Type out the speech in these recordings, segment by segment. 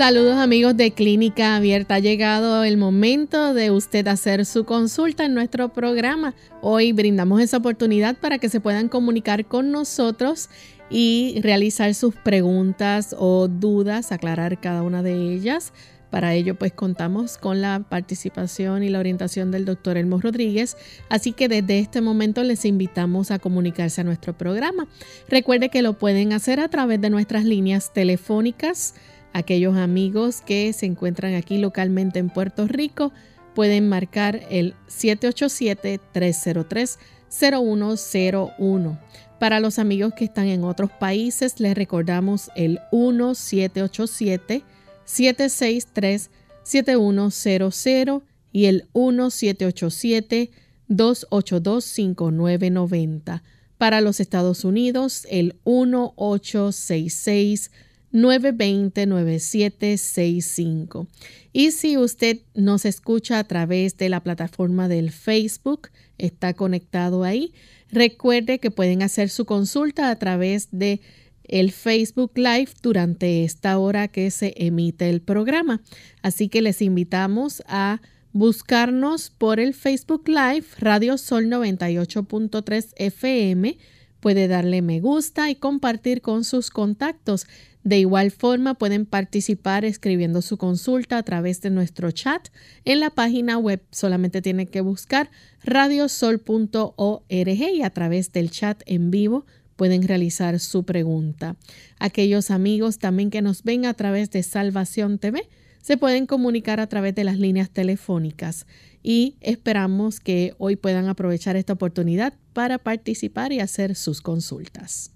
Saludos amigos de Clínica Abierta. Ha llegado el momento de usted hacer su consulta en nuestro programa. Hoy brindamos esa oportunidad para que se puedan comunicar con nosotros y realizar sus preguntas o dudas, aclarar cada una de ellas. Para ello, pues contamos con la participación y la orientación del doctor Elmo Rodríguez, así que desde este momento les invitamos a comunicarse a nuestro programa. Recuerde que lo pueden hacer a través de nuestras líneas telefónicas Aquellos amigos que se encuentran aquí localmente en Puerto Rico pueden marcar el 787-303-0101. Para los amigos que están en otros países, les recordamos el 1787-763-7100 y el 1787-282-5990. Para los Estados Unidos, el 1866 920-9765. Y si usted nos escucha a través de la plataforma del Facebook, está conectado ahí, recuerde que pueden hacer su consulta a través de el Facebook Live durante esta hora que se emite el programa. Así que les invitamos a buscarnos por el Facebook Live Radio Sol 98.3 FM. Puede darle me gusta y compartir con sus contactos. De igual forma pueden participar escribiendo su consulta a través de nuestro chat en la página web. Solamente tienen que buscar radiosol.org y a través del chat en vivo pueden realizar su pregunta. Aquellos amigos también que nos ven a través de Salvación TV se pueden comunicar a través de las líneas telefónicas y esperamos que hoy puedan aprovechar esta oportunidad para participar y hacer sus consultas.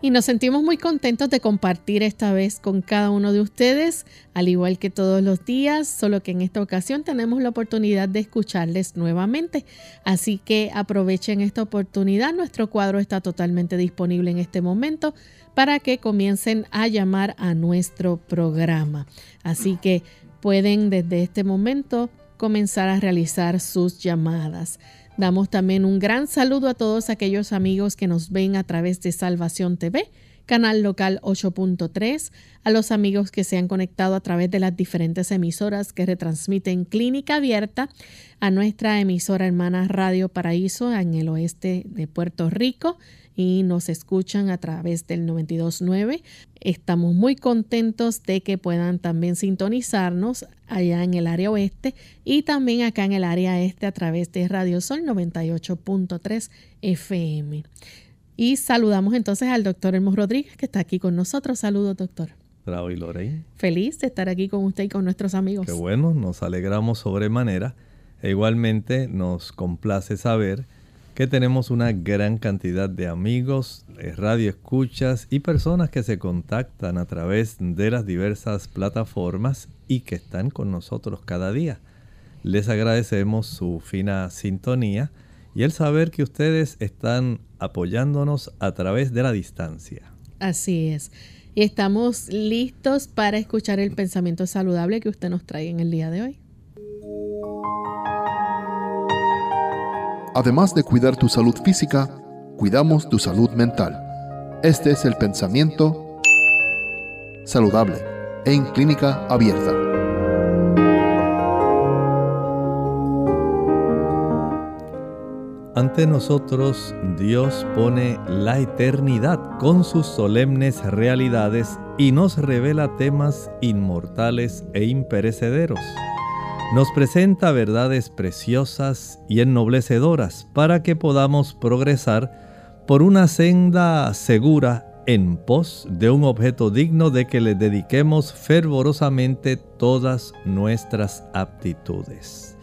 y nos sentimos muy contentos de compartir esta vez con cada uno de ustedes, al igual que todos los días, solo que en esta ocasión tenemos la oportunidad de escucharles nuevamente. Así que aprovechen esta oportunidad, nuestro cuadro está totalmente disponible en este momento para que comiencen a llamar a nuestro programa. Así que pueden desde este momento comenzar a realizar sus llamadas. Damos también un gran saludo a todos aquellos amigos que nos ven a través de Salvación TV, canal local 8.3, a los amigos que se han conectado a través de las diferentes emisoras que retransmiten Clínica Abierta, a nuestra emisora hermana Radio Paraíso en el oeste de Puerto Rico, y nos escuchan a través del 929. Estamos muy contentos de que puedan también sintonizarnos allá en el área oeste y también acá en el área este a través de Radio Sol 98.3 FM. Y saludamos entonces al doctor Hermos Rodríguez que está aquí con nosotros. Saludos, doctor. Bravo y Lorraine. Feliz de estar aquí con usted y con nuestros amigos. Qué bueno, nos alegramos sobremanera. E igualmente nos complace saber que tenemos una gran cantidad de amigos, radioescuchas y personas que se contactan a través de las diversas plataformas y que están con nosotros cada día. Les agradecemos su fina sintonía y el saber que ustedes están apoyándonos a través de la distancia. Así es. Y estamos listos para escuchar el pensamiento saludable que usted nos trae en el día de hoy. Además de cuidar tu salud física, cuidamos tu salud mental. Este es el pensamiento saludable en clínica abierta. Ante nosotros Dios pone la eternidad con sus solemnes realidades y nos revela temas inmortales e imperecederos nos presenta verdades preciosas y ennoblecedoras para que podamos progresar por una senda segura en pos de un objeto digno de que le dediquemos fervorosamente todas nuestras aptitudes.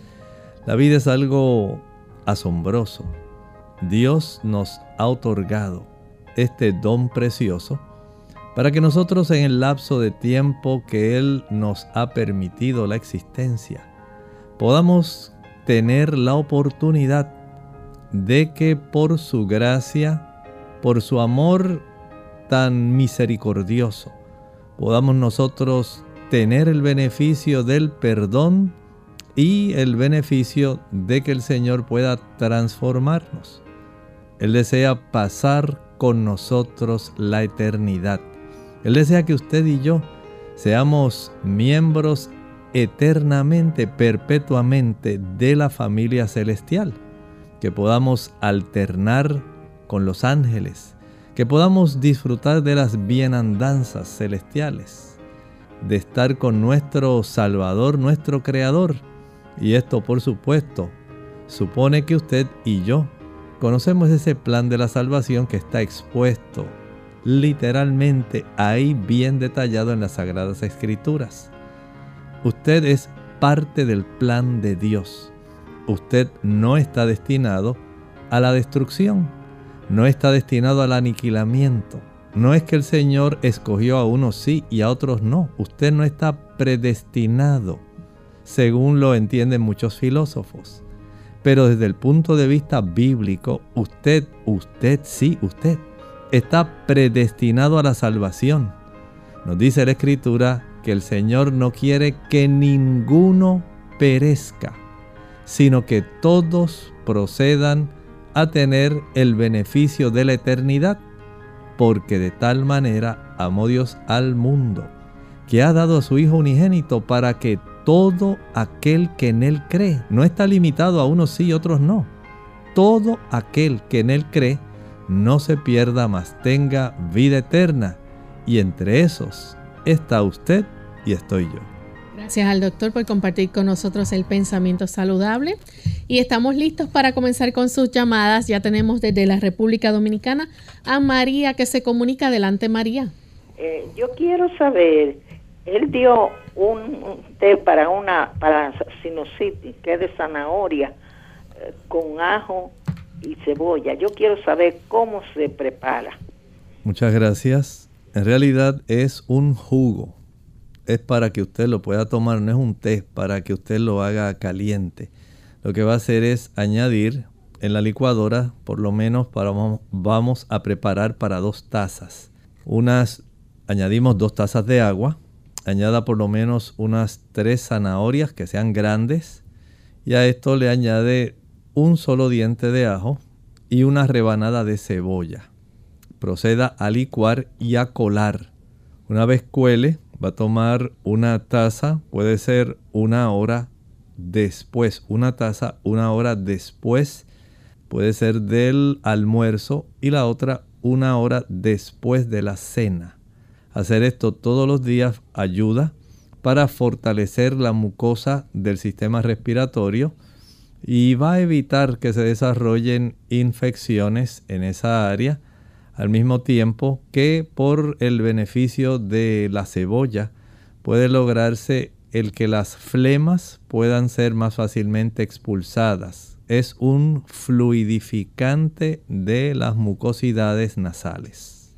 La vida es algo asombroso. Dios nos ha otorgado este don precioso para que nosotros en el lapso de tiempo que Él nos ha permitido la existencia, podamos tener la oportunidad de que por su gracia, por su amor tan misericordioso, podamos nosotros tener el beneficio del perdón y el beneficio de que el Señor pueda transformarnos. Él desea pasar con nosotros la eternidad. Él desea que usted y yo seamos miembros eternamente, perpetuamente de la familia celestial, que podamos alternar con los ángeles, que podamos disfrutar de las bienandanzas celestiales, de estar con nuestro Salvador, nuestro Creador. Y esto, por supuesto, supone que usted y yo conocemos ese plan de la salvación que está expuesto literalmente ahí bien detallado en las Sagradas Escrituras. Usted es parte del plan de Dios. Usted no está destinado a la destrucción, no está destinado al aniquilamiento. No es que el Señor escogió a unos sí y a otros no. Usted no está predestinado, según lo entienden muchos filósofos. Pero desde el punto de vista bíblico, usted, usted, sí, usted está predestinado a la salvación. Nos dice la Escritura que el Señor no quiere que ninguno perezca, sino que todos procedan a tener el beneficio de la eternidad, porque de tal manera amó Dios al mundo, que ha dado a su Hijo unigénito para que todo aquel que en Él cree, no está limitado a unos sí y otros no, todo aquel que en Él cree, no se pierda, mas tenga vida eterna. Y entre esos está usted y estoy yo. Gracias al doctor por compartir con nosotros el pensamiento saludable. Y estamos listos para comenzar con sus llamadas. Ya tenemos desde la República Dominicana a María que se comunica. Adelante, María. Eh, yo quiero saber, él dio un, té para una para sinusitis, que es de zanahoria, eh, con ajo y cebolla. Yo quiero saber cómo se prepara. Muchas gracias. En realidad es un jugo. Es para que usted lo pueda tomar, no es un té, para que usted lo haga caliente. Lo que va a hacer es añadir en la licuadora, por lo menos para, vamos a preparar para dos tazas. Unas, añadimos dos tazas de agua, añada por lo menos unas tres zanahorias que sean grandes y a esto le añade un solo diente de ajo y una rebanada de cebolla. Proceda a licuar y a colar. Una vez cuele, va a tomar una taza, puede ser una hora después, una taza una hora después, puede ser del almuerzo y la otra una hora después de la cena. Hacer esto todos los días ayuda para fortalecer la mucosa del sistema respiratorio, y va a evitar que se desarrollen infecciones en esa área al mismo tiempo que por el beneficio de la cebolla puede lograrse el que las flemas puedan ser más fácilmente expulsadas. Es un fluidificante de las mucosidades nasales.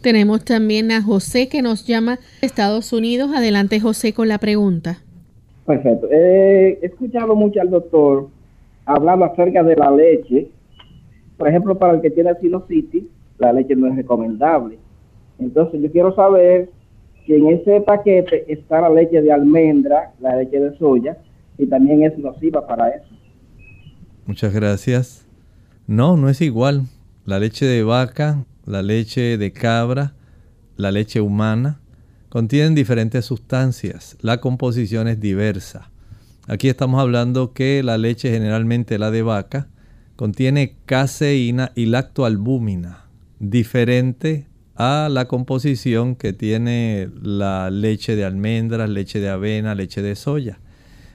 Tenemos también a José que nos llama de Estados Unidos. Adelante José con la pregunta. Perfecto. he escuchado mucho al doctor hablando acerca de la leche. Por ejemplo, para el que tiene sinusitis, la leche no es recomendable. Entonces, yo quiero saber si en ese paquete está la leche de almendra, la leche de soya, y también es nociva para eso. Muchas gracias. No, no es igual. La leche de vaca, la leche de cabra, la leche humana, contienen diferentes sustancias. La composición es diversa. Aquí estamos hablando que la leche, generalmente la de vaca, contiene caseína y lactoalbúmina, diferente a la composición que tiene la leche de almendras, leche de avena, leche de soya.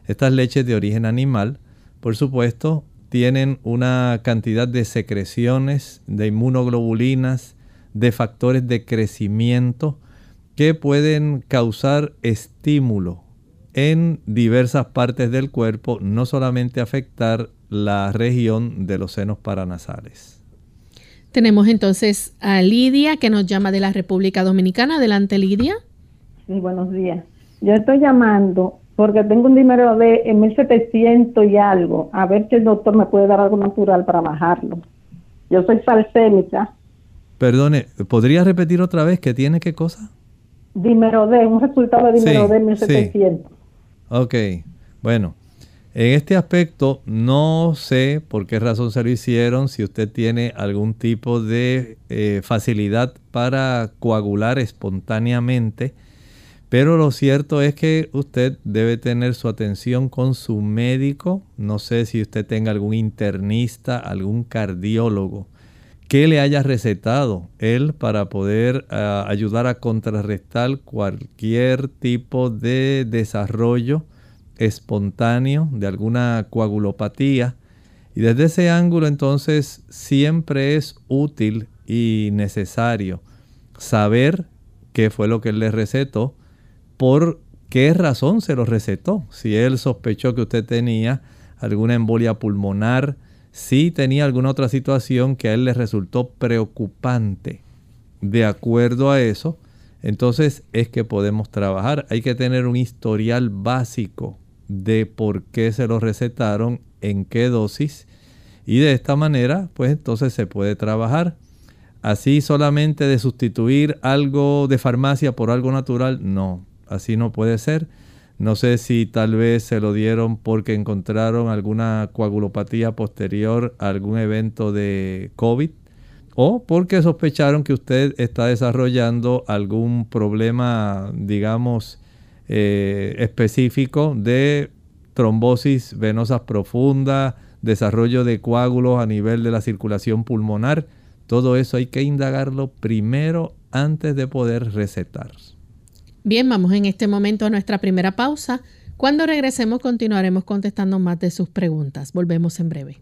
Estas leches de origen animal, por supuesto, tienen una cantidad de secreciones, de inmunoglobulinas, de factores de crecimiento que pueden causar estímulo en diversas partes del cuerpo, no solamente afectar la región de los senos paranasales. Tenemos entonces a Lidia que nos llama de la República Dominicana. Adelante, Lidia. Sí, buenos días. Yo estoy llamando porque tengo un dinero de 1700 y algo. A ver si el doctor me puede dar algo natural para bajarlo. Yo soy falsémica. Perdone, ¿podría repetir otra vez qué tiene qué cosa? Dímero D, un resultado de dímero D 1700. Ok, bueno, en este aspecto no sé por qué razón se lo hicieron, si usted tiene algún tipo de eh, facilidad para coagular espontáneamente, pero lo cierto es que usted debe tener su atención con su médico, no sé si usted tenga algún internista, algún cardiólogo que le haya recetado él para poder ah, ayudar a contrarrestar cualquier tipo de desarrollo espontáneo de alguna coagulopatía. Y desde ese ángulo entonces siempre es útil y necesario saber qué fue lo que él le recetó, por qué razón se lo recetó. Si él sospechó que usted tenía alguna embolia pulmonar, si tenía alguna otra situación que a él le resultó preocupante. De acuerdo a eso, entonces es que podemos trabajar. Hay que tener un historial básico de por qué se lo recetaron, en qué dosis. Y de esta manera, pues entonces se puede trabajar. Así solamente de sustituir algo de farmacia por algo natural, no, así no puede ser. No sé si tal vez se lo dieron porque encontraron alguna coagulopatía posterior a algún evento de COVID o porque sospecharon que usted está desarrollando algún problema, digamos, eh, específico de trombosis venosas profunda, desarrollo de coágulos a nivel de la circulación pulmonar. Todo eso hay que indagarlo primero antes de poder recetar. Bien, vamos en este momento a nuestra primera pausa. Cuando regresemos continuaremos contestando más de sus preguntas. Volvemos en breve.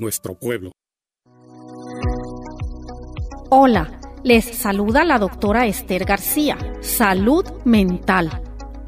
nuestro pueblo. Hola, les saluda la doctora Esther García. Salud mental.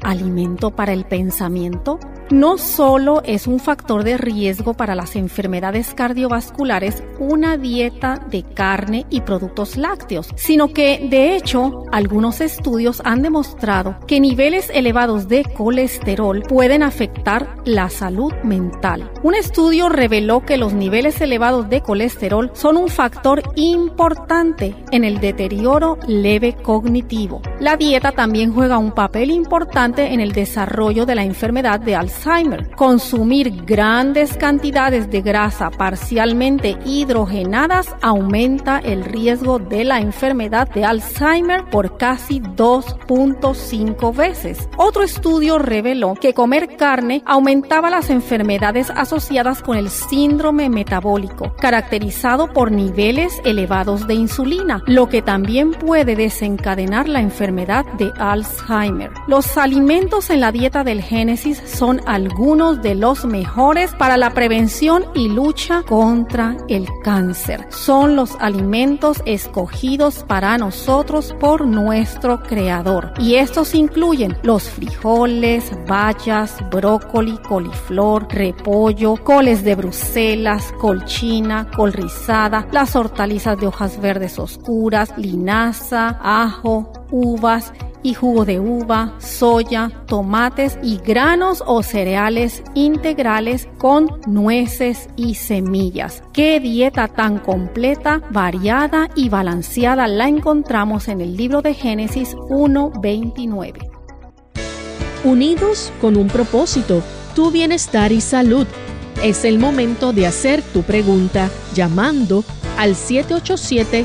Alimento para el pensamiento no solo es un factor de riesgo para las enfermedades cardiovasculares una dieta de carne y productos lácteos, sino que de hecho algunos estudios han demostrado que niveles elevados de colesterol pueden afectar la salud mental. Un estudio reveló que los niveles elevados de colesterol son un factor importante en el deterioro leve cognitivo. La dieta también juega un papel importante en el desarrollo de la enfermedad de Alzheimer Alzheimer. Consumir grandes cantidades de grasa parcialmente hidrogenadas aumenta el riesgo de la enfermedad de Alzheimer por casi 2.5 veces. Otro estudio reveló que comer carne aumentaba las enfermedades asociadas con el síndrome metabólico, caracterizado por niveles elevados de insulina, lo que también puede desencadenar la enfermedad de Alzheimer. Los alimentos en la dieta del Génesis son algunos de los mejores para la prevención y lucha contra el cáncer. Son los alimentos escogidos para nosotros por nuestro Creador. Y estos incluyen los frijoles, bayas, brócoli, coliflor, repollo, coles de Bruselas, colchina, col rizada, las hortalizas de hojas verdes oscuras, linaza, ajo, uvas y jugo de uva, soya, tomates y granos o cereales integrales con nueces y semillas. Qué dieta tan completa, variada y balanceada la encontramos en el libro de Génesis 1.29. Unidos con un propósito, tu bienestar y salud. Es el momento de hacer tu pregunta llamando al 787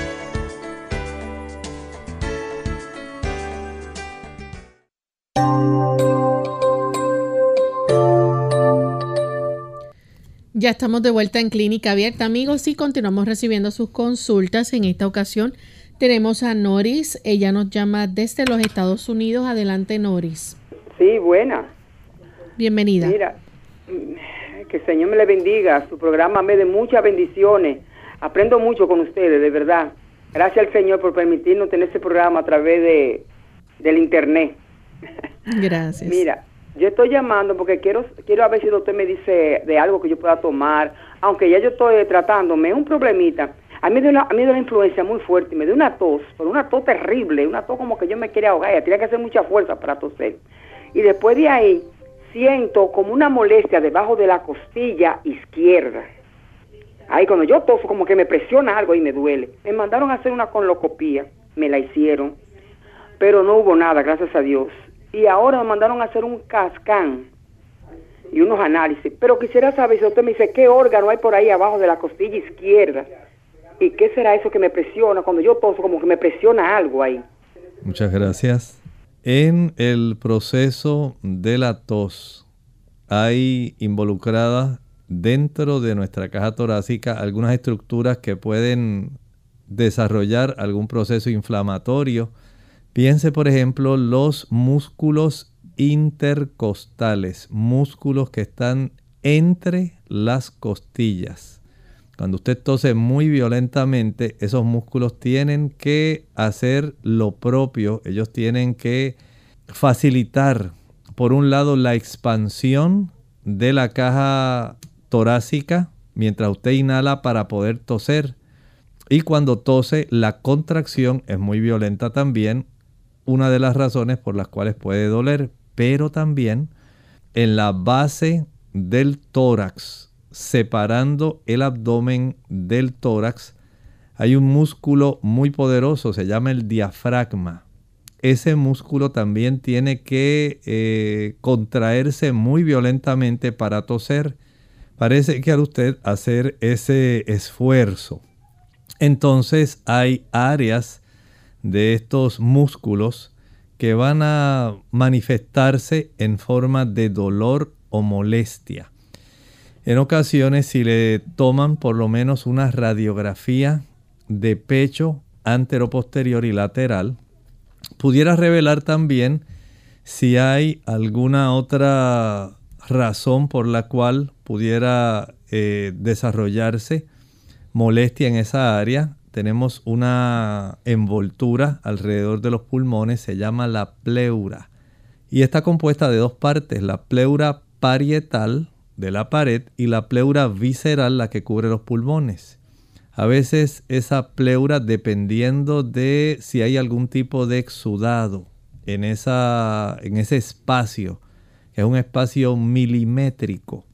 Ya estamos de vuelta en Clínica Abierta, amigos, y continuamos recibiendo sus consultas. En esta ocasión tenemos a Noris. Ella nos llama desde los Estados Unidos. Adelante, Noris. Sí, buena. Bienvenida. Mira, que el Señor me le bendiga. Su programa me de muchas bendiciones. Aprendo mucho con ustedes, de verdad. Gracias al Señor por permitirnos tener este programa a través de del internet. Gracias. Mira, yo estoy llamando porque quiero quiero a ver si el doctor me dice de algo que yo pueda tomar, aunque ya yo estoy tratándome un problemita. A mí, dio la, a mí de la influencia muy fuerte, me dio una tos, pero una tos terrible, una tos como que yo me quería ahogar, tenía que hacer mucha fuerza para toser. Y después de ahí siento como una molestia debajo de la costilla izquierda. Ahí cuando yo toso como que me presiona algo y me duele. Me mandaron a hacer una conlocopía, me la hicieron, pero no hubo nada, gracias a Dios y ahora me mandaron a hacer un cascán y unos análisis. Pero quisiera saber si usted me dice qué órgano hay por ahí abajo de la costilla izquierda y qué será eso que me presiona cuando yo toso, como que me presiona algo ahí. Muchas gracias. En el proceso de la tos hay involucradas dentro de nuestra caja torácica algunas estructuras que pueden desarrollar algún proceso inflamatorio Piense, por ejemplo, los músculos intercostales, músculos que están entre las costillas. Cuando usted tose muy violentamente, esos músculos tienen que hacer lo propio, ellos tienen que facilitar, por un lado, la expansión de la caja torácica mientras usted inhala para poder toser. Y cuando tose, la contracción es muy violenta también una de las razones por las cuales puede doler, pero también en la base del tórax, separando el abdomen del tórax, hay un músculo muy poderoso, se llama el diafragma. Ese músculo también tiene que eh, contraerse muy violentamente para toser. Parece que al usted hacer ese esfuerzo, entonces hay áreas de estos músculos que van a manifestarse en forma de dolor o molestia. En ocasiones, si le toman por lo menos una radiografía de pecho anteroposterior y lateral, pudiera revelar también si hay alguna otra razón por la cual pudiera eh, desarrollarse molestia en esa área, tenemos una envoltura alrededor de los pulmones, se llama la pleura. Y está compuesta de dos partes, la pleura parietal de la pared y la pleura visceral, la que cubre los pulmones. A veces esa pleura, dependiendo de si hay algún tipo de exudado en, esa, en ese espacio, que es un espacio milimétrico,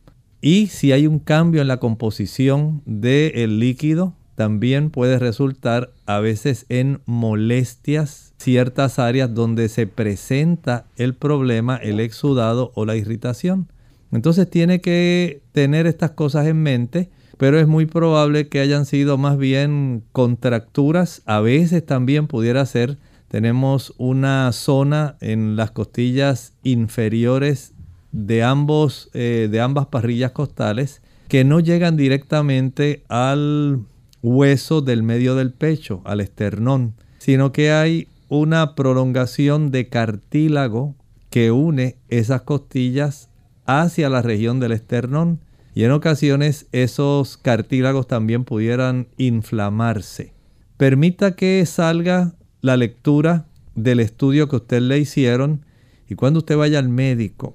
y si hay un cambio en la composición del líquido, también puede resultar a veces en molestias ciertas áreas donde se presenta el problema, el exudado o la irritación. Entonces tiene que tener estas cosas en mente, pero es muy probable que hayan sido más bien contracturas. A veces también pudiera ser, tenemos una zona en las costillas inferiores de, ambos, eh, de ambas parrillas costales que no llegan directamente al hueso del medio del pecho, al esternón, sino que hay una prolongación de cartílago que une esas costillas hacia la región del esternón y en ocasiones esos cartílagos también pudieran inflamarse. Permita que salga la lectura del estudio que usted le hicieron y cuando usted vaya al médico,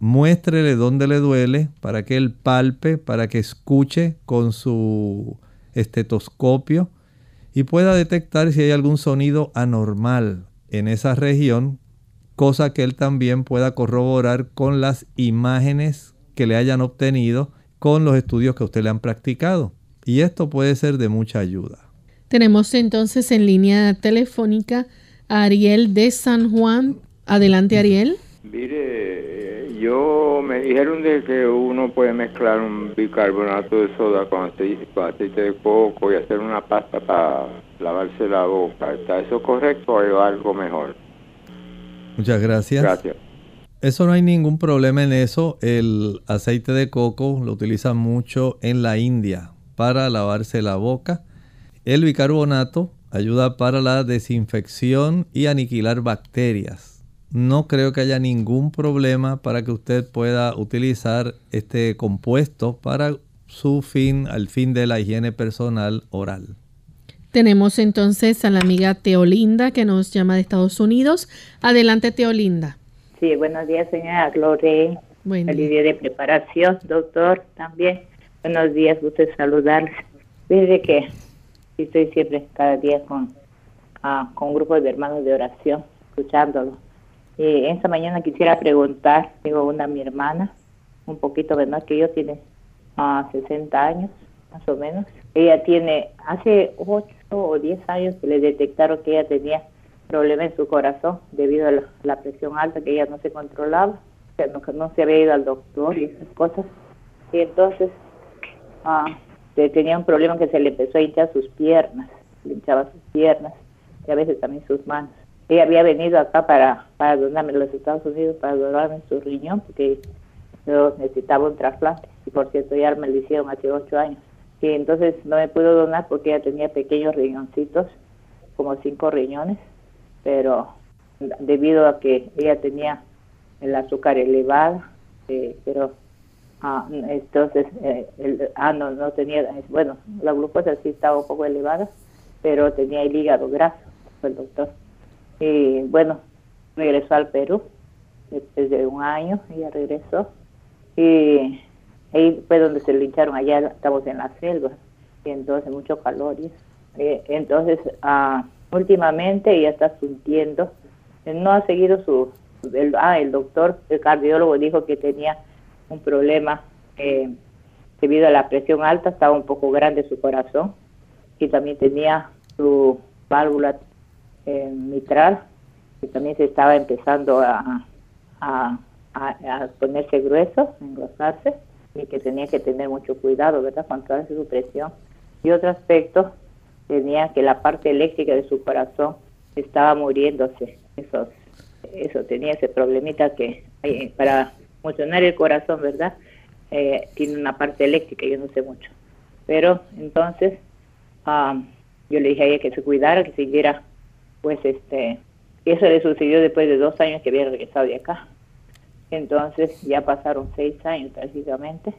muéstrele dónde le duele para que él palpe, para que escuche con su estetoscopio y pueda detectar si hay algún sonido anormal en esa región, cosa que él también pueda corroborar con las imágenes que le hayan obtenido con los estudios que usted le han practicado. Y esto puede ser de mucha ayuda. Tenemos entonces en línea telefónica a Ariel de San Juan. Adelante, Ariel. Mire, yo me dijeron de que uno puede mezclar un bicarbonato de soda con aceite, de coco y hacer una pasta para lavarse la boca. ¿Está eso correcto o hay algo mejor? Muchas gracias. Gracias. Eso no hay ningún problema en eso. El aceite de coco lo utilizan mucho en la India para lavarse la boca. El bicarbonato ayuda para la desinfección y aniquilar bacterias no creo que haya ningún problema para que usted pueda utilizar este compuesto para su fin, al fin de la higiene personal oral. Tenemos entonces a la amiga Teolinda que nos llama de Estados Unidos. Adelante, Teolinda. Sí, buenos días, señora Gloria. Buen día. de preparación, doctor, también. Buenos días, gusto saludarles. Desde que estoy siempre, cada día, con, ah, con un grupo de hermanos de oración, escuchándolo eh, esta mañana quisiera preguntar, tengo una mi hermana, un poquito menor que yo, tiene 60 ah, años, más o menos. Ella tiene, hace 8 o 10 años que le detectaron que ella tenía problemas en su corazón debido a la, presión alta, que ella no se controlaba, que no, no, se había ido al doctor y esas cosas. Y entonces ah, tenía un problema que se le empezó a hinchar sus piernas, le hinchaba sus piernas y a veces también sus manos. Ella había venido acá para, para donarme los Estados Unidos para donarme su riñón porque yo necesitaba un trasplante. Y por cierto, ya me lo hicieron hace ocho años. Y entonces no me pudo donar porque ella tenía pequeños riñoncitos, como cinco riñones, pero debido a que ella tenía el azúcar elevado, eh, pero ah, entonces, eh, el, ah, no, no tenía, bueno, la glucosa sí estaba un poco elevada, pero tenía el hígado graso, fue el doctor. Y bueno, regresó al Perú después de un año, ella regresó. Y ahí fue donde se lincharon, allá estamos en la selva, y entonces mucho calor. Y, entonces, ah, últimamente ella está sintiendo, no ha seguido su, ah, el doctor, el cardiólogo dijo que tenía un problema eh, debido a la presión alta, estaba un poco grande su corazón y también tenía su válvula mitral, que también se estaba empezando a, a, ponerse grueso, a engrosarse, y que tenía que tener mucho cuidado, ¿verdad?, con toda su presión. Y otro aspecto, tenía que la parte eléctrica de su corazón estaba muriéndose. Eso, eso tenía ese problemita que eh, para funcionar el corazón, ¿verdad? Eh, tiene una parte eléctrica, yo no sé mucho. Pero entonces ah, yo le dije a ella que se cuidara, que siguiera pues este, eso le sucedió después de dos años que había regresado de acá. Entonces ya pasaron seis años prácticamente.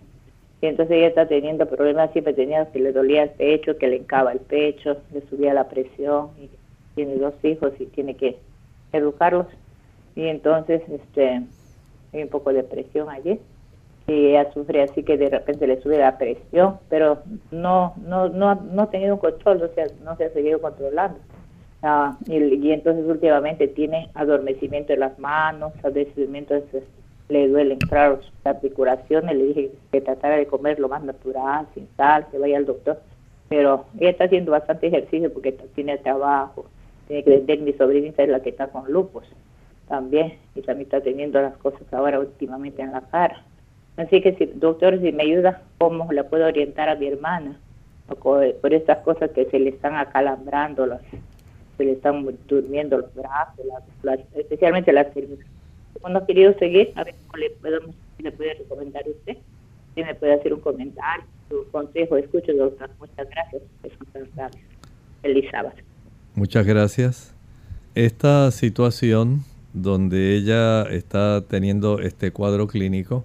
Y entonces ella está teniendo problemas, siempre tenía que le dolía el pecho, que le encaba el pecho, le subía la presión, y tiene dos hijos y tiene que educarlos. Y entonces este hay un poco de presión allí. Y ella sufre así que de repente le sube la presión, pero no, no, no, no ha tenido un control, o sea, no se ha seguido controlando. Ah, y, entonces últimamente tiene adormecimiento en las manos, adormecimiento le duelen, claro, sus articulaciones, le dije que tratara de comer lo más natural, sin sal, que vaya al doctor, pero ella está haciendo bastante ejercicio porque tiene trabajo, tiene que vender, mi sobrinita es la que está con lupus también, y también está teniendo las cosas ahora últimamente en la cara. Así que si, doctor, si me ayuda, ¿cómo le puedo orientar a mi hermana? Por, estas cosas que se le están acalambrando las se le están durmiendo los brazos, especialmente las cervicales. Cuando ha querido seguir, a ver cómo le, podemos, le puede recomendar usted. Si me puede hacer un comentario, su consejo, escucho, doctor. Muchas gracias. Feliz sábado. Muchas gracias. Esta situación donde ella está teniendo este cuadro clínico,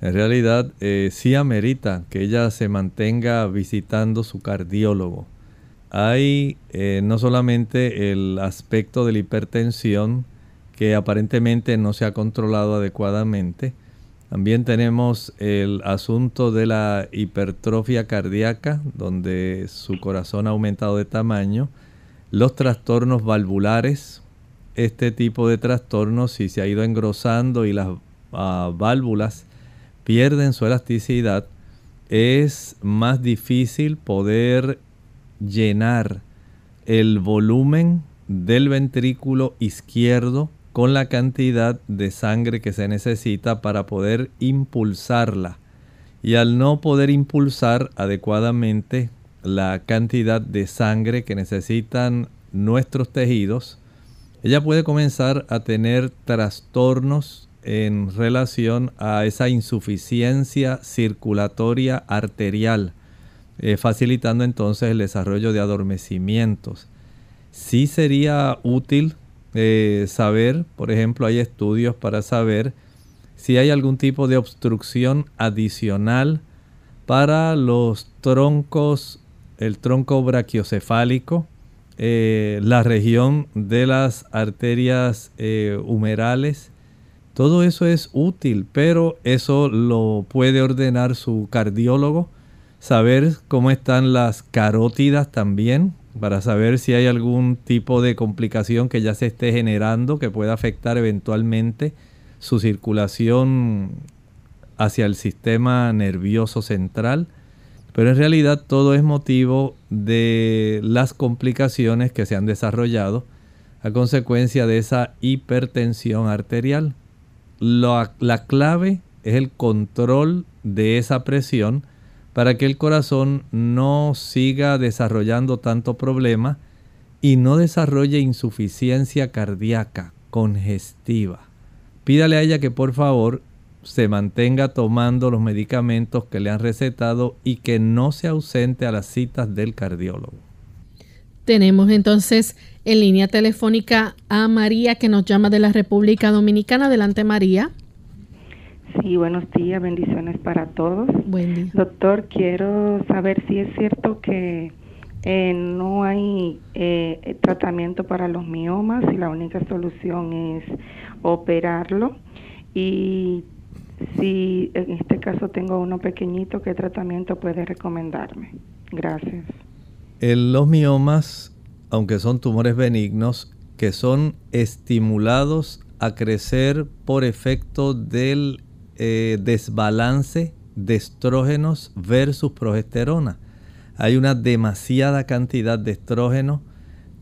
en realidad eh, sí amerita que ella se mantenga visitando su cardiólogo hay eh, no solamente el aspecto de la hipertensión que aparentemente no se ha controlado adecuadamente, también tenemos el asunto de la hipertrofia cardíaca, donde su corazón ha aumentado de tamaño, los trastornos valvulares, este tipo de trastornos si se ha ido engrosando y las ah, válvulas pierden su elasticidad, es más difícil poder llenar el volumen del ventrículo izquierdo con la cantidad de sangre que se necesita para poder impulsarla. Y al no poder impulsar adecuadamente la cantidad de sangre que necesitan nuestros tejidos, ella puede comenzar a tener trastornos en relación a esa insuficiencia circulatoria arterial, eh, facilitando entonces el desarrollo de adormecimientos. Sí sería útil eh, saber, por ejemplo, hay estudios para saber si hay algún tipo de obstrucción adicional para los troncos, el tronco brachiocefálico, eh, la región de las arterias humerales. Todo eso es útil, pero eso lo puede ordenar su cardiólogo. Saber cómo están las carótidas también, para saber si hay algún tipo de complicación que ya se esté generando que pueda afectar eventualmente su circulación hacia el sistema nervioso central. Pero en realidad todo es motivo de las complicaciones que se han desarrollado a consecuencia de esa hipertensión arterial. La, la clave es el control de esa presión para que el corazón no siga desarrollando tanto problema y no desarrolle insuficiencia cardíaca congestiva. Pídale a ella que por favor se mantenga tomando los medicamentos que le han recetado y que no se ausente a las citas del cardiólogo. Tenemos entonces en línea telefónica a María que nos llama de la República Dominicana. Adelante María. Sí, buenos días, bendiciones para todos. Buen día. Doctor, quiero saber si es cierto que eh, no hay eh, tratamiento para los miomas y la única solución es operarlo. Y si en este caso tengo uno pequeñito, ¿qué tratamiento puede recomendarme? Gracias. En los miomas, aunque son tumores benignos, que son estimulados a crecer por efecto del eh, desbalance de estrógenos versus progesterona. Hay una demasiada cantidad de estrógeno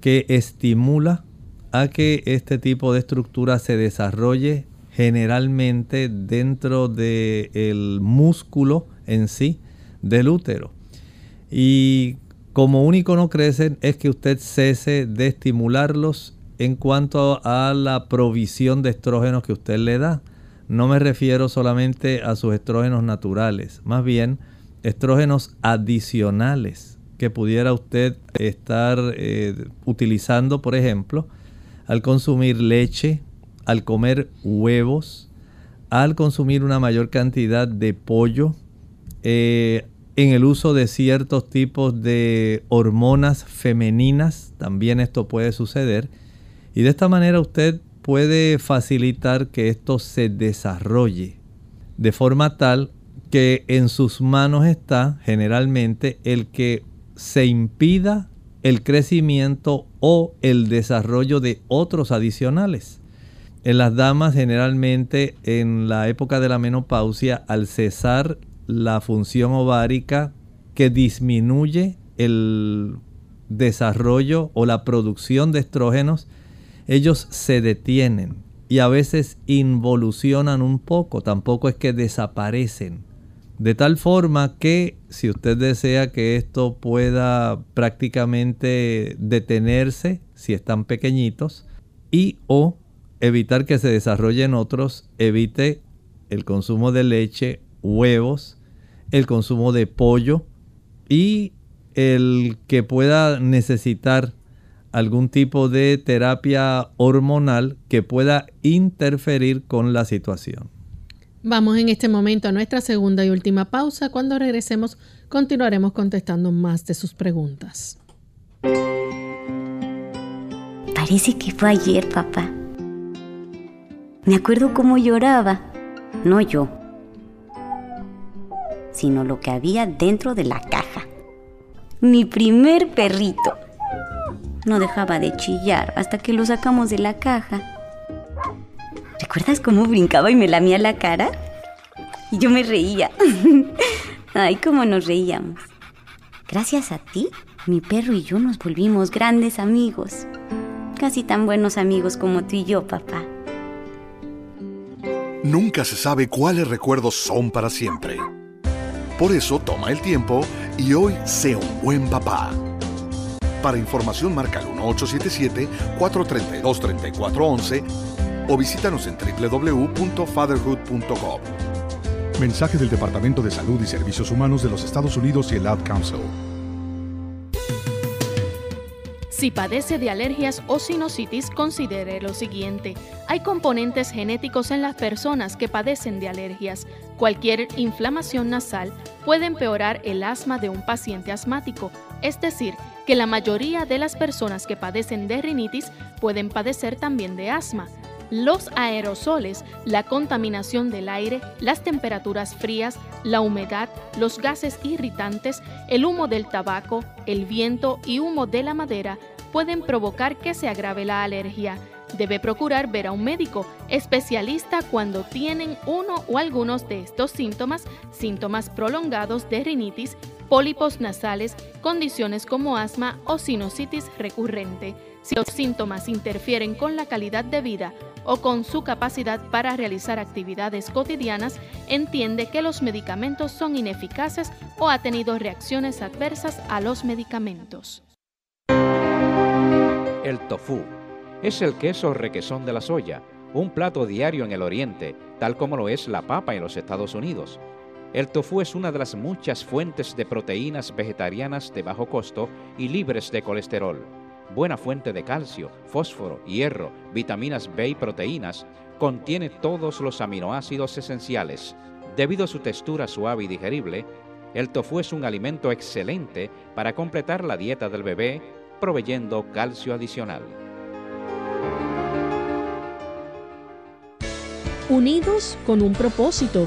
que estimula a que este tipo de estructura se desarrolle generalmente dentro del músculo en sí del útero. Y como único no crecen es que usted cese de estimularlos en cuanto a la provisión de estrógenos que usted le da no me refiero solamente a sus estrógenos naturales, más bien estrógenos adicionales que pudiera usted estar eh, utilizando, por ejemplo, al consumir leche, al comer huevos, al consumir una mayor cantidad de pollo, eh, en el uso de ciertos tipos de hormonas femeninas, también esto puede suceder. Y de esta manera usted puede facilitar que esto se desarrolle de forma tal que en sus manos está generalmente el que se impida el crecimiento o el desarrollo de otros adicionales. En las damas generalmente en la época de la menopausia al cesar la función ovárica que disminuye el desarrollo o la producción de estrógenos, ellos se detienen y a veces involucionan un poco, tampoco es que desaparecen. De tal forma que si usted desea que esto pueda prácticamente detenerse, si están pequeñitos, y o evitar que se desarrollen otros, evite el consumo de leche, huevos, el consumo de pollo y el que pueda necesitar algún tipo de terapia hormonal que pueda interferir con la situación. Vamos en este momento a nuestra segunda y última pausa. Cuando regresemos continuaremos contestando más de sus preguntas. Parece que fue ayer, papá. Me acuerdo cómo lloraba. No yo, sino lo que había dentro de la caja. Mi primer perrito. No dejaba de chillar hasta que lo sacamos de la caja. ¿Recuerdas cómo brincaba y me lamía la cara? Y yo me reía. Ay, cómo nos reíamos. Gracias a ti, mi perro y yo nos volvimos grandes amigos. Casi tan buenos amigos como tú y yo, papá. Nunca se sabe cuáles recuerdos son para siempre. Por eso toma el tiempo y hoy sé un buen papá. Para información marca el 1877-432-3411 o visítanos en www.fatherhood.com. Mensaje del Departamento de Salud y Servicios Humanos de los Estados Unidos y el Ad Council. Si padece de alergias o sinusitis, considere lo siguiente. Hay componentes genéticos en las personas que padecen de alergias. Cualquier inflamación nasal puede empeorar el asma de un paciente asmático, es decir, que la mayoría de las personas que padecen de rinitis pueden padecer también de asma. Los aerosoles, la contaminación del aire, las temperaturas frías, la humedad, los gases irritantes, el humo del tabaco, el viento y humo de la madera pueden provocar que se agrave la alergia. Debe procurar ver a un médico especialista cuando tienen uno o algunos de estos síntomas, síntomas prolongados de rinitis, pólipos nasales, condiciones como asma o sinusitis recurrente. Si los síntomas interfieren con la calidad de vida o con su capacidad para realizar actividades cotidianas, entiende que los medicamentos son ineficaces o ha tenido reacciones adversas a los medicamentos. El tofu es el queso requesón de la soya, un plato diario en el Oriente, tal como lo es la papa en los Estados Unidos. El tofu es una de las muchas fuentes de proteínas vegetarianas de bajo costo y libres de colesterol buena fuente de calcio, fósforo, hierro, vitaminas B y proteínas, contiene todos los aminoácidos esenciales. Debido a su textura suave y digerible, el tofu es un alimento excelente para completar la dieta del bebé, proveyendo calcio adicional. Unidos con un propósito,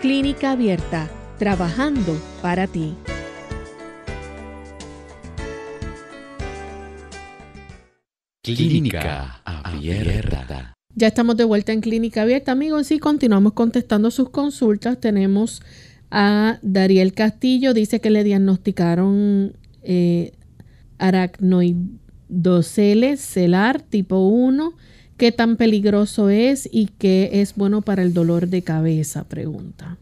Clínica Abierta, trabajando para ti. Clínica Abierta. Ya estamos de vuelta en Clínica Abierta, amigos, y continuamos contestando sus consultas. Tenemos a Dariel Castillo, dice que le diagnosticaron eh, aracnoidocele celar tipo 1. ¿Qué tan peligroso es y qué es bueno para el dolor de cabeza? Pregunta.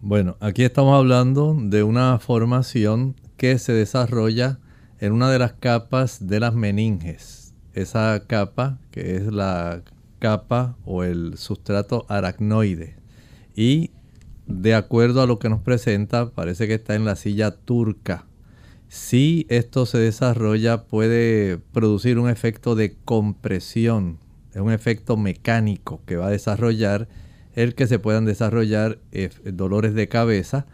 Bueno, aquí estamos hablando de una formación que se desarrolla en una de las capas de las meninges esa capa que es la capa o el sustrato aracnoide. Y de acuerdo a lo que nos presenta, parece que está en la silla turca. Si esto se desarrolla, puede producir un efecto de compresión, es un efecto mecánico que va a desarrollar el que se puedan desarrollar eh, dolores de cabeza.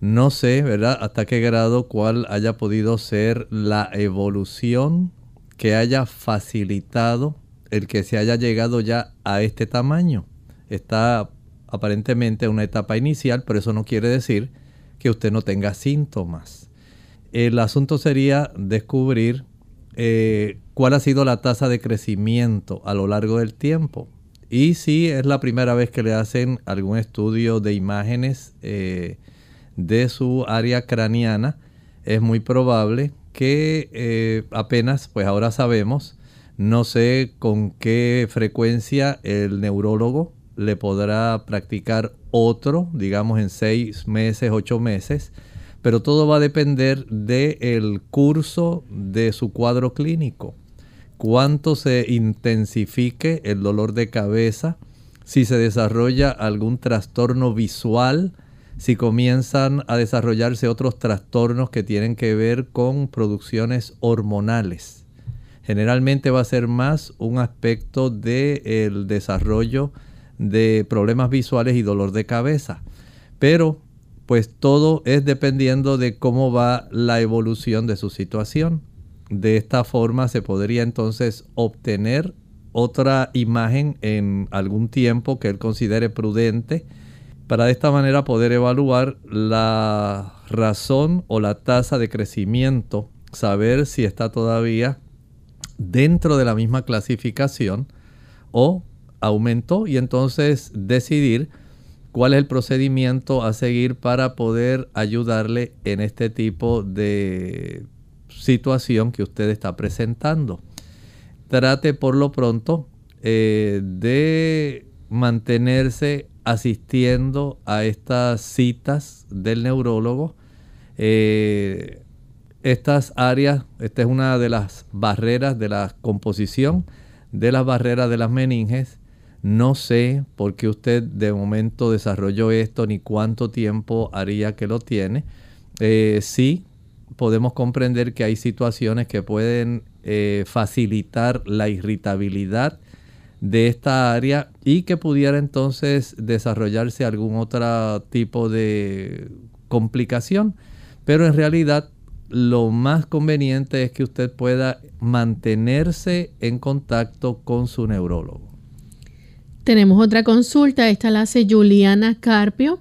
No sé, ¿verdad?, hasta qué grado, cuál haya podido ser la evolución que haya facilitado el que se haya llegado ya a este tamaño. Está aparentemente en una etapa inicial, pero eso no quiere decir que usted no tenga síntomas. El asunto sería descubrir eh, cuál ha sido la tasa de crecimiento a lo largo del tiempo. Y si es la primera vez que le hacen algún estudio de imágenes eh, de su área craneana, es muy probable que eh, apenas, pues ahora sabemos, no sé con qué frecuencia el neurólogo le podrá practicar otro, digamos en seis meses, ocho meses, pero todo va a depender del curso de su cuadro clínico. Cuánto se intensifique el dolor de cabeza, si se desarrolla algún trastorno visual, si comienzan a desarrollarse otros trastornos que tienen que ver con producciones hormonales. Generalmente va a ser más un aspecto del desarrollo de problemas visuales y dolor de cabeza. pero pues todo es dependiendo de cómo va la evolución de su situación. De esta forma se podría entonces obtener otra imagen en algún tiempo que él considere prudente para de esta manera poder evaluar la razón o la tasa de crecimiento, saber si está todavía dentro de la misma clasificación o aumentó y entonces decidir cuál es el procedimiento a seguir para poder ayudarle en este tipo de situación que usted está presentando. Trate por lo pronto eh, de mantenerse asistiendo a estas citas del neurólogo. Eh, estas áreas, esta es una de las barreras de la composición de las barreras de las meninges no sé por qué usted de momento desarrolló esto ni cuánto tiempo haría que lo tiene. Eh, sí, podemos comprender que hay situaciones que pueden eh, facilitar la irritabilidad de esta área y que pudiera entonces desarrollarse algún otro tipo de complicación. Pero en realidad lo más conveniente es que usted pueda mantenerse en contacto con su neurólogo. Tenemos otra consulta, esta la hace Juliana Carpio.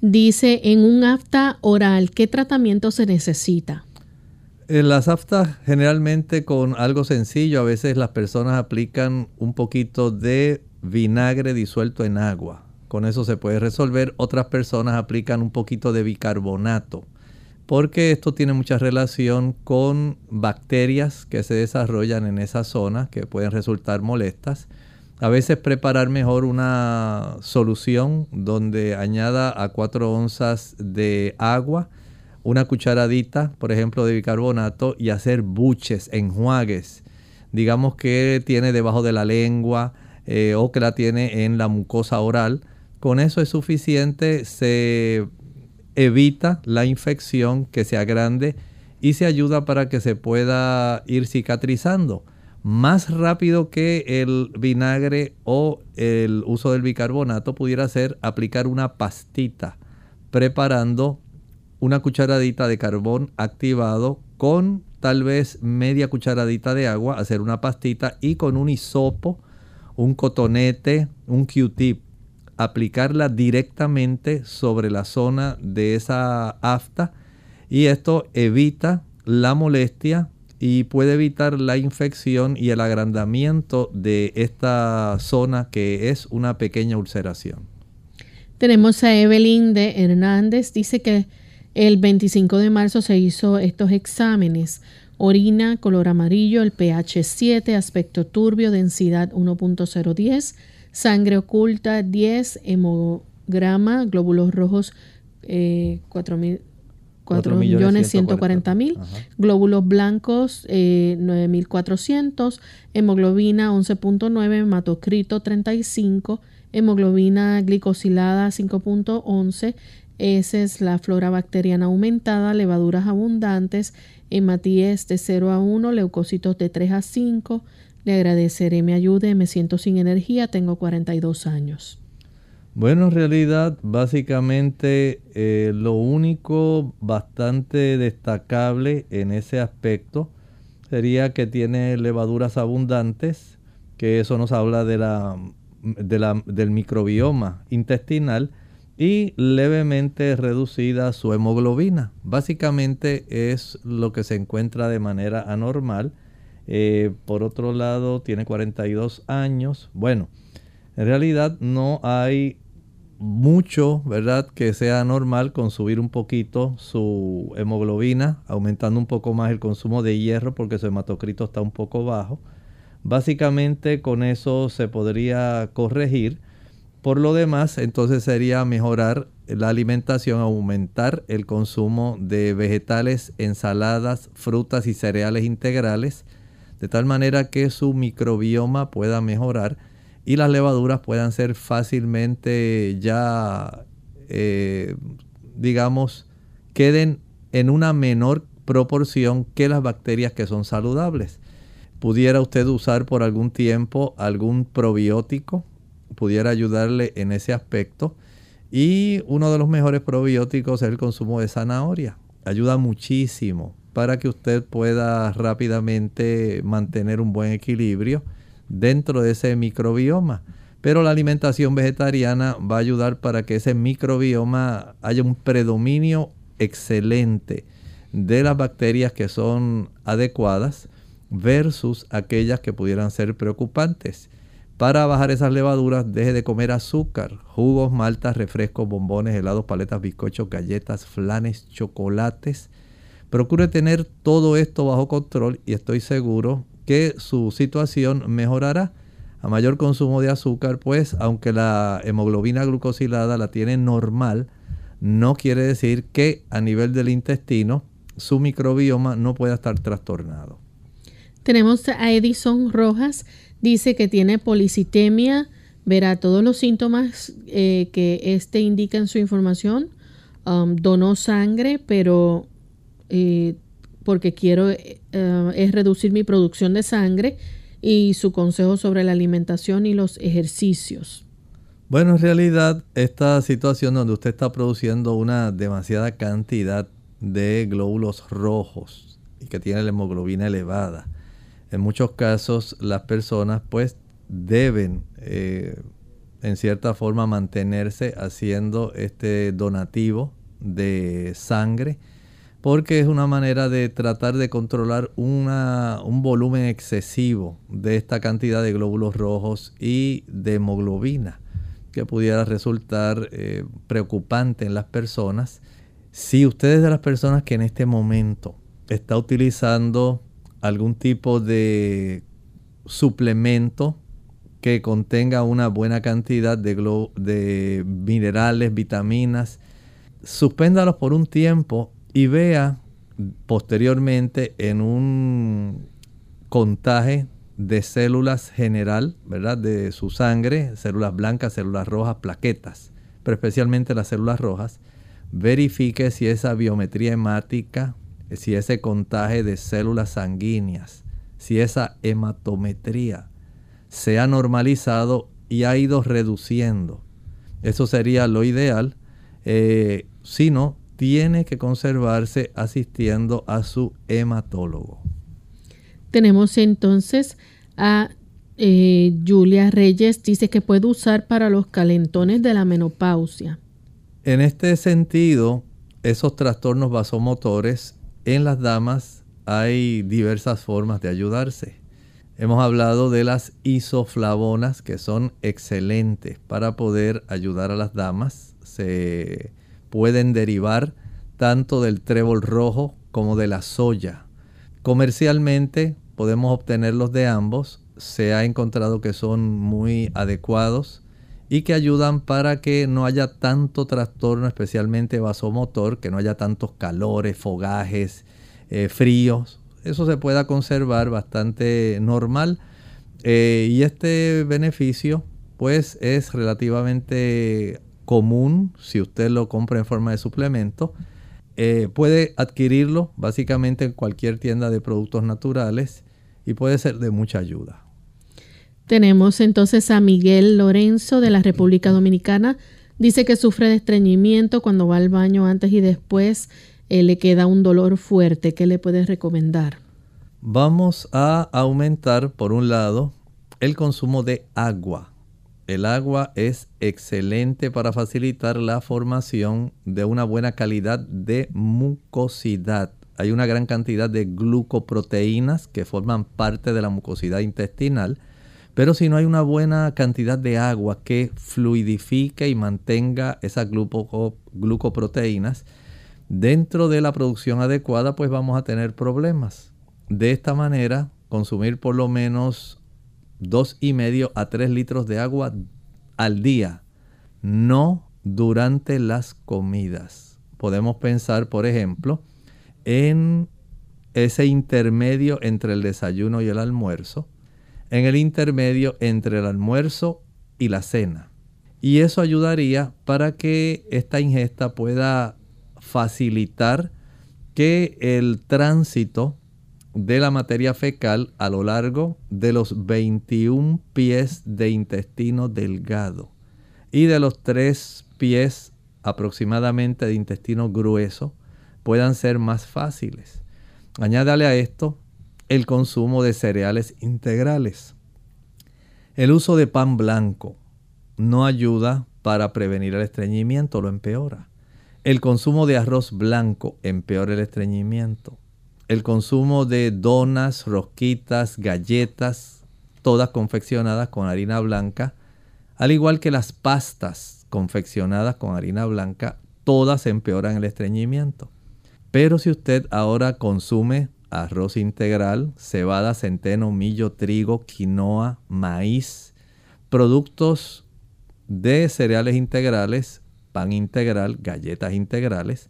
Dice, en un afta oral, ¿qué tratamiento se necesita? En las aftas generalmente con algo sencillo, a veces las personas aplican un poquito de vinagre disuelto en agua. Con eso se puede resolver. Otras personas aplican un poquito de bicarbonato, porque esto tiene mucha relación con bacterias que se desarrollan en esa zona que pueden resultar molestas. A veces preparar mejor una solución donde añada a 4 onzas de agua, una cucharadita, por ejemplo, de bicarbonato y hacer buches, enjuagues. Digamos que tiene debajo de la lengua eh, o que la tiene en la mucosa oral. Con eso es suficiente, se evita la infección que sea grande y se ayuda para que se pueda ir cicatrizando más rápido que el vinagre o el uso del bicarbonato pudiera ser aplicar una pastita preparando una cucharadita de carbón activado con tal vez media cucharadita de agua, hacer una pastita y con un hisopo, un cotonete, un Q-tip, aplicarla directamente sobre la zona de esa afta y esto evita la molestia y puede evitar la infección y el agrandamiento de esta zona que es una pequeña ulceración. Tenemos a Evelyn de Hernández, dice que el 25 de marzo se hizo estos exámenes. Orina, color amarillo, el pH 7, aspecto turbio, densidad 1.010, sangre oculta 10, hemograma, glóbulos rojos eh, 4000 4.140.000, glóbulos blancos 9.400, eh, hemoglobina 11.9, hematocrito 35, hemoglobina glicosilada 5.11, esa es la flora bacteriana aumentada, levaduras abundantes, hematíes de 0 a 1, leucocitos de 3 a 5. Le agradeceré me ayude, me siento sin energía, tengo 42 años. Bueno, en realidad, básicamente eh, lo único bastante destacable en ese aspecto sería que tiene levaduras abundantes, que eso nos habla de la, del microbioma intestinal y levemente reducida su hemoglobina. Básicamente es lo que se encuentra de manera anormal. Eh, por otro lado, tiene 42 años. Bueno, en realidad no hay mucho, ¿verdad? Que sea normal con subir un poquito su hemoglobina, aumentando un poco más el consumo de hierro porque su hematocrito está un poco bajo. Básicamente con eso se podría corregir. Por lo demás, entonces sería mejorar la alimentación, aumentar el consumo de vegetales, ensaladas, frutas y cereales integrales, de tal manera que su microbioma pueda mejorar y las levaduras puedan ser fácilmente ya, eh, digamos, queden en una menor proporción que las bacterias que son saludables. Pudiera usted usar por algún tiempo algún probiótico, pudiera ayudarle en ese aspecto. Y uno de los mejores probióticos es el consumo de zanahoria. Ayuda muchísimo para que usted pueda rápidamente mantener un buen equilibrio dentro de ese microbioma. Pero la alimentación vegetariana va a ayudar para que ese microbioma haya un predominio excelente de las bacterias que son adecuadas versus aquellas que pudieran ser preocupantes. Para bajar esas levaduras, deje de comer azúcar, jugos, maltas, refrescos, bombones, helados, paletas, bizcochos, galletas, flanes, chocolates. Procure tener todo esto bajo control y estoy seguro que su situación mejorará. A mayor consumo de azúcar, pues aunque la hemoglobina glucosilada la tiene normal, no quiere decir que a nivel del intestino su microbioma no pueda estar trastornado. Tenemos a Edison Rojas, dice que tiene policitemia, verá todos los síntomas eh, que este indica en su información, um, donó sangre, pero eh, porque quiero eh, es reducir mi producción de sangre y su consejo sobre la alimentación y los ejercicios. Bueno, en realidad esta situación donde usted está produciendo una demasiada cantidad de glóbulos rojos y que tiene la hemoglobina elevada, en muchos casos las personas pues deben eh, en cierta forma mantenerse haciendo este donativo de sangre porque es una manera de tratar de controlar un volumen excesivo de esta cantidad de glóbulos rojos y de hemoglobina que pudiera resultar eh, preocupante en las personas. Si usted es de las personas que en este momento está utilizando algún tipo de suplemento que contenga una buena cantidad de, de minerales, vitaminas, suspéndalos por un tiempo y vea posteriormente en un contaje de células general, ¿verdad? De su sangre, células blancas, células rojas, plaquetas, pero especialmente las células rojas, verifique si esa biometría hemática si ese contaje de células sanguíneas, si esa hematometría se ha normalizado y ha ido reduciendo. Eso sería lo ideal. Eh, si no, tiene que conservarse asistiendo a su hematólogo. Tenemos entonces a eh, Julia Reyes, dice que puede usar para los calentones de la menopausia. En este sentido, esos trastornos vasomotores en las damas hay diversas formas de ayudarse. Hemos hablado de las isoflavonas que son excelentes para poder ayudar a las damas. Se pueden derivar tanto del trébol rojo como de la soya. Comercialmente podemos obtenerlos de ambos. Se ha encontrado que son muy adecuados y que ayudan para que no haya tanto trastorno, especialmente vasomotor, que no haya tantos calores, fogajes, eh, fríos. Eso se pueda conservar bastante normal. Eh, y este beneficio pues es relativamente común si usted lo compra en forma de suplemento. Eh, puede adquirirlo básicamente en cualquier tienda de productos naturales y puede ser de mucha ayuda. Tenemos entonces a Miguel Lorenzo de la República Dominicana. Dice que sufre de estreñimiento cuando va al baño antes y después eh, le queda un dolor fuerte. ¿Qué le puedes recomendar? Vamos a aumentar, por un lado, el consumo de agua. El agua es excelente para facilitar la formación de una buena calidad de mucosidad. Hay una gran cantidad de glucoproteínas que forman parte de la mucosidad intestinal pero si no hay una buena cantidad de agua que fluidifique y mantenga esas glucoproteínas dentro de la producción adecuada, pues vamos a tener problemas. De esta manera, consumir por lo menos dos y medio a 3 litros de agua al día, no durante las comidas. Podemos pensar, por ejemplo, en ese intermedio entre el desayuno y el almuerzo en el intermedio entre el almuerzo y la cena. Y eso ayudaría para que esta ingesta pueda facilitar que el tránsito de la materia fecal a lo largo de los 21 pies de intestino delgado y de los 3 pies aproximadamente de intestino grueso puedan ser más fáciles. Añádale a esto el consumo de cereales integrales. El uso de pan blanco no ayuda para prevenir el estreñimiento, lo empeora. El consumo de arroz blanco empeora el estreñimiento. El consumo de donas, rosquitas, galletas, todas confeccionadas con harina blanca, al igual que las pastas confeccionadas con harina blanca, todas empeoran el estreñimiento. Pero si usted ahora consume arroz integral, cebada, centeno, millo, trigo, quinoa, maíz, productos de cereales integrales, pan integral, galletas integrales,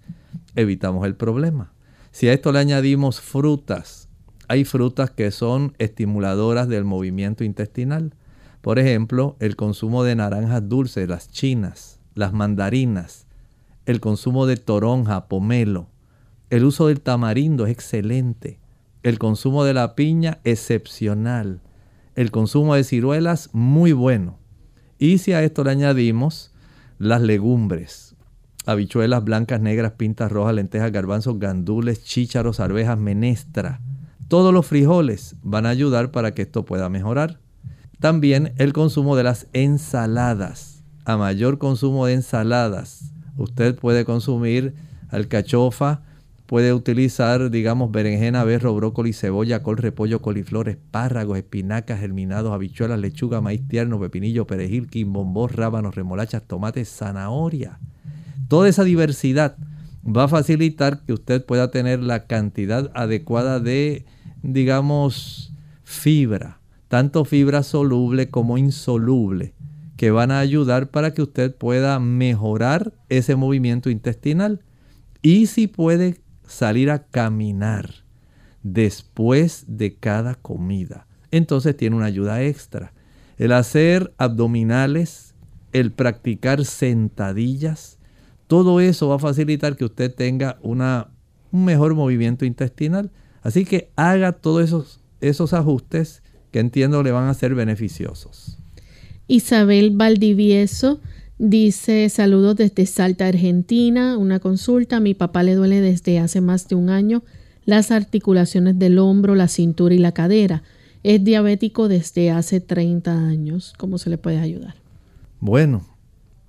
evitamos el problema. Si a esto le añadimos frutas, hay frutas que son estimuladoras del movimiento intestinal. Por ejemplo, el consumo de naranjas dulces, las chinas, las mandarinas, el consumo de toronja, pomelo, el uso del tamarindo es excelente. El consumo de la piña, excepcional. El consumo de ciruelas, muy bueno. Y si a esto le añadimos las legumbres, habichuelas blancas, negras, pintas rojas, lentejas, garbanzos, gandules, chícharos, arvejas, menestra. Todos los frijoles van a ayudar para que esto pueda mejorar. También el consumo de las ensaladas. A mayor consumo de ensaladas, usted puede consumir alcachofa, puede utilizar, digamos, berenjena, berro, brócoli, cebolla, col, repollo, coliflor, espárragos, espinacas, germinados, habichuelas, lechuga, maíz tierno, pepinillo, perejil, quimbombó, rábanos, remolachas, tomates, zanahoria. Toda esa diversidad va a facilitar que usted pueda tener la cantidad adecuada de, digamos, fibra, tanto fibra soluble como insoluble, que van a ayudar para que usted pueda mejorar ese movimiento intestinal. Y si puede salir a caminar después de cada comida. Entonces tiene una ayuda extra. El hacer abdominales, el practicar sentadillas, todo eso va a facilitar que usted tenga una, un mejor movimiento intestinal. Así que haga todos esos, esos ajustes que entiendo le van a ser beneficiosos. Isabel Valdivieso Dice, saludos desde Salta, Argentina, una consulta. A mi papá le duele desde hace más de un año las articulaciones del hombro, la cintura y la cadera. Es diabético desde hace 30 años. ¿Cómo se le puede ayudar? Bueno,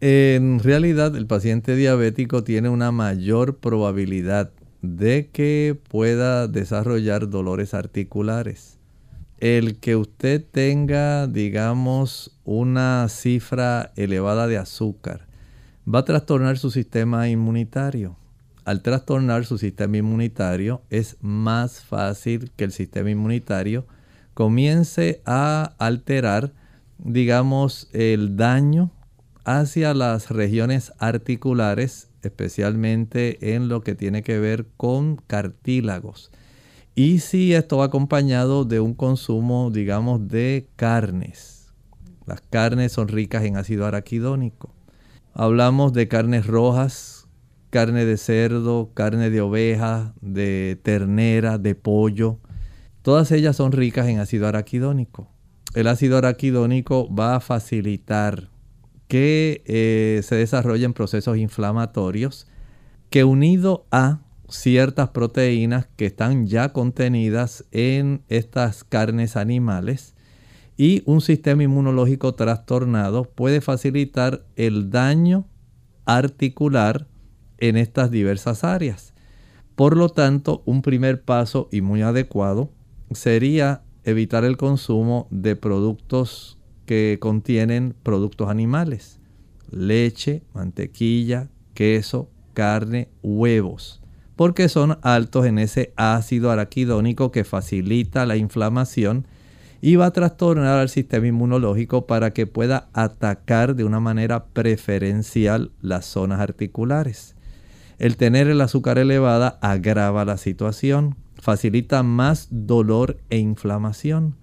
en realidad el paciente diabético tiene una mayor probabilidad de que pueda desarrollar dolores articulares el que usted tenga, digamos, una cifra elevada de azúcar va a trastornar su sistema inmunitario. Al trastornar su sistema inmunitario es más fácil que el sistema inmunitario comience a alterar, digamos, el daño hacia las regiones articulares, especialmente en lo que tiene que ver con cartílagos. Y si esto va acompañado de un consumo, digamos, de carnes. Las carnes son ricas en ácido araquidónico. Hablamos de carnes rojas, carne de cerdo, carne de oveja, de ternera, de pollo. Todas ellas son ricas en ácido araquidónico. El ácido araquidónico va a facilitar que eh, se desarrollen procesos inflamatorios que unido a ciertas proteínas que están ya contenidas en estas carnes animales y un sistema inmunológico trastornado puede facilitar el daño articular en estas diversas áreas. Por lo tanto, un primer paso y muy adecuado sería evitar el consumo de productos que contienen productos animales, leche, mantequilla, queso, carne, huevos porque son altos en ese ácido araquidónico que facilita la inflamación y va a trastornar al sistema inmunológico para que pueda atacar de una manera preferencial las zonas articulares. El tener el azúcar elevada agrava la situación, facilita más dolor e inflamación.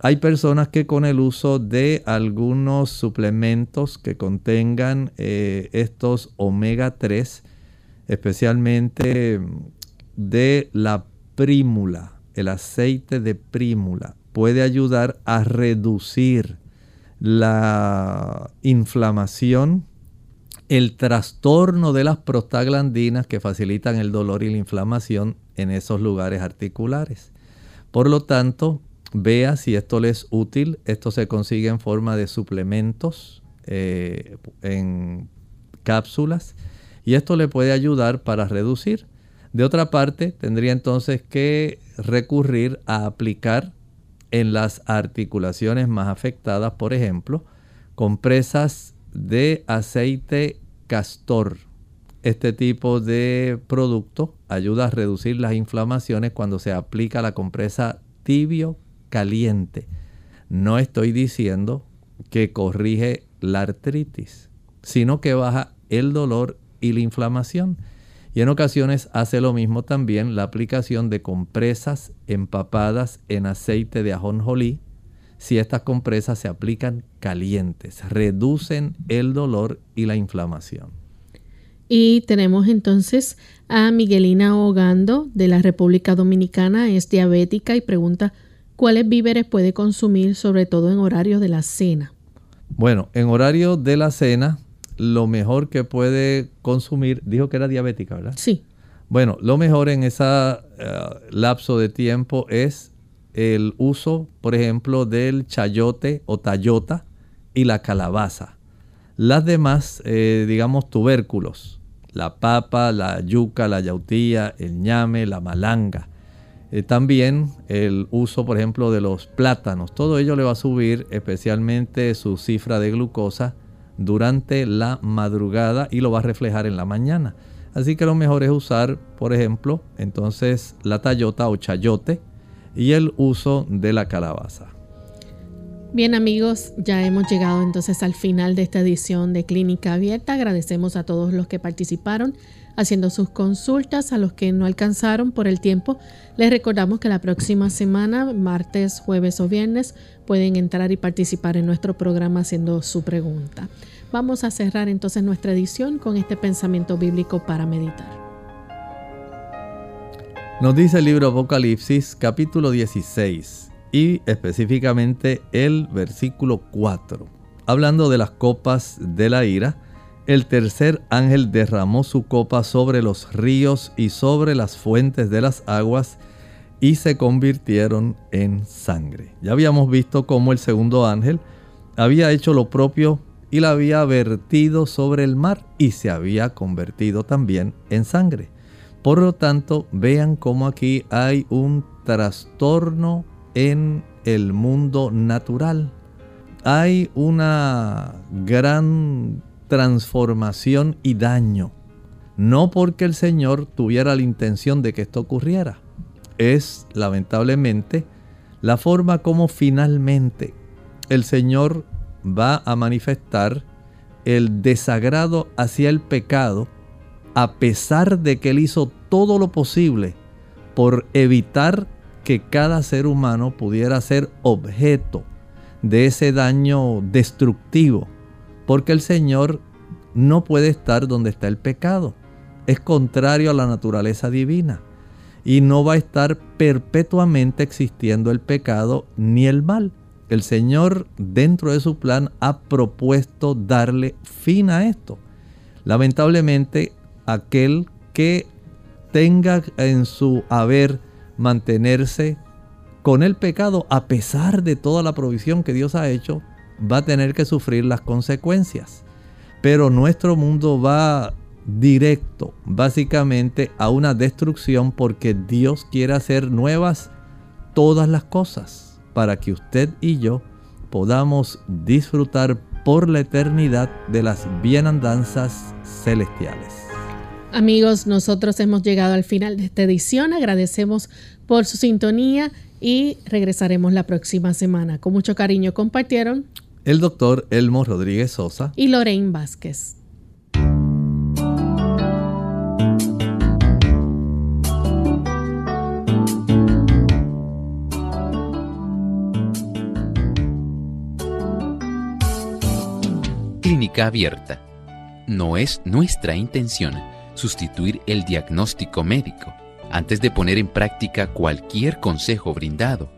Hay personas que con el uso de algunos suplementos que contengan eh, estos omega 3 especialmente de la prímula, el aceite de prímula, puede ayudar a reducir la inflamación el trastorno de las prostaglandinas que facilitan el dolor y la inflamación en esos lugares articulares. Por lo tanto, vea si esto le es útil. Esto se consigue en forma de suplementos, eh, en cápsulas, y esto le puede ayudar para reducir. De otra parte, tendría entonces que recurrir a aplicar en las articulaciones más afectadas, por ejemplo, compresas de aceite castor. Este tipo de producto ayuda a reducir las inflamaciones cuando se aplica la compresa tibio caliente. No estoy diciendo que corrige la artritis, sino que baja el dolor y la inflamación. Y en ocasiones hace lo mismo también la aplicación de compresas empapadas en aceite de ajonjolí. Si estas compresas se aplican calientes, reducen el dolor y la inflamación. Y tenemos entonces a Miguelina Hogando de la República Dominicana, es diabética y pregunta cuáles víveres puede consumir sobre todo en horario de la cena. Bueno, en horario de la cena lo mejor que puede consumir, dijo que era diabética, ¿verdad? Sí. Bueno, lo mejor en ese eh, lapso de tiempo es el uso, por ejemplo, del chayote o tayota y la calabaza. Las demás, eh, digamos, tubérculos, la papa, la yuca, la yautía, el ñame, la malanga. Eh, también el uso, por ejemplo, de los plátanos. Todo ello le va a subir especialmente su cifra de glucosa durante la madrugada y lo va a reflejar en la mañana. Así que lo mejor es usar, por ejemplo, entonces la tayota o chayote y el uso de la calabaza. Bien amigos, ya hemos llegado entonces al final de esta edición de Clínica Abierta. Agradecemos a todos los que participaron haciendo sus consultas, a los que no alcanzaron por el tiempo. Les recordamos que la próxima semana, martes, jueves o viernes, pueden entrar y participar en nuestro programa haciendo su pregunta. Vamos a cerrar entonces nuestra edición con este pensamiento bíblico para meditar. Nos dice el libro Apocalipsis capítulo 16 y específicamente el versículo 4, hablando de las copas de la ira. El tercer ángel derramó su copa sobre los ríos y sobre las fuentes de las aguas y se convirtieron en sangre. Ya habíamos visto cómo el segundo ángel había hecho lo propio y la había vertido sobre el mar y se había convertido también en sangre. Por lo tanto, vean cómo aquí hay un trastorno en el mundo natural. Hay una gran transformación y daño. No porque el Señor tuviera la intención de que esto ocurriera. Es, lamentablemente, la forma como finalmente el Señor va a manifestar el desagrado hacia el pecado, a pesar de que Él hizo todo lo posible por evitar que cada ser humano pudiera ser objeto de ese daño destructivo, porque el Señor no puede estar donde está el pecado. Es contrario a la naturaleza divina. Y no va a estar perpetuamente existiendo el pecado ni el mal el Señor dentro de su plan ha propuesto darle fin a esto. Lamentablemente, aquel que tenga en su haber mantenerse con el pecado, a pesar de toda la provisión que Dios ha hecho, va a tener que sufrir las consecuencias. Pero nuestro mundo va directo, básicamente, a una destrucción porque Dios quiere hacer nuevas todas las cosas para que usted y yo podamos disfrutar por la eternidad de las bienandanzas celestiales. Amigos, nosotros hemos llegado al final de esta edición. Agradecemos por su sintonía y regresaremos la próxima semana. Con mucho cariño compartieron el doctor Elmo Rodríguez Sosa y Lorraine Vázquez. Clínica Abierta. No es nuestra intención sustituir el diagnóstico médico. Antes de poner en práctica cualquier consejo brindado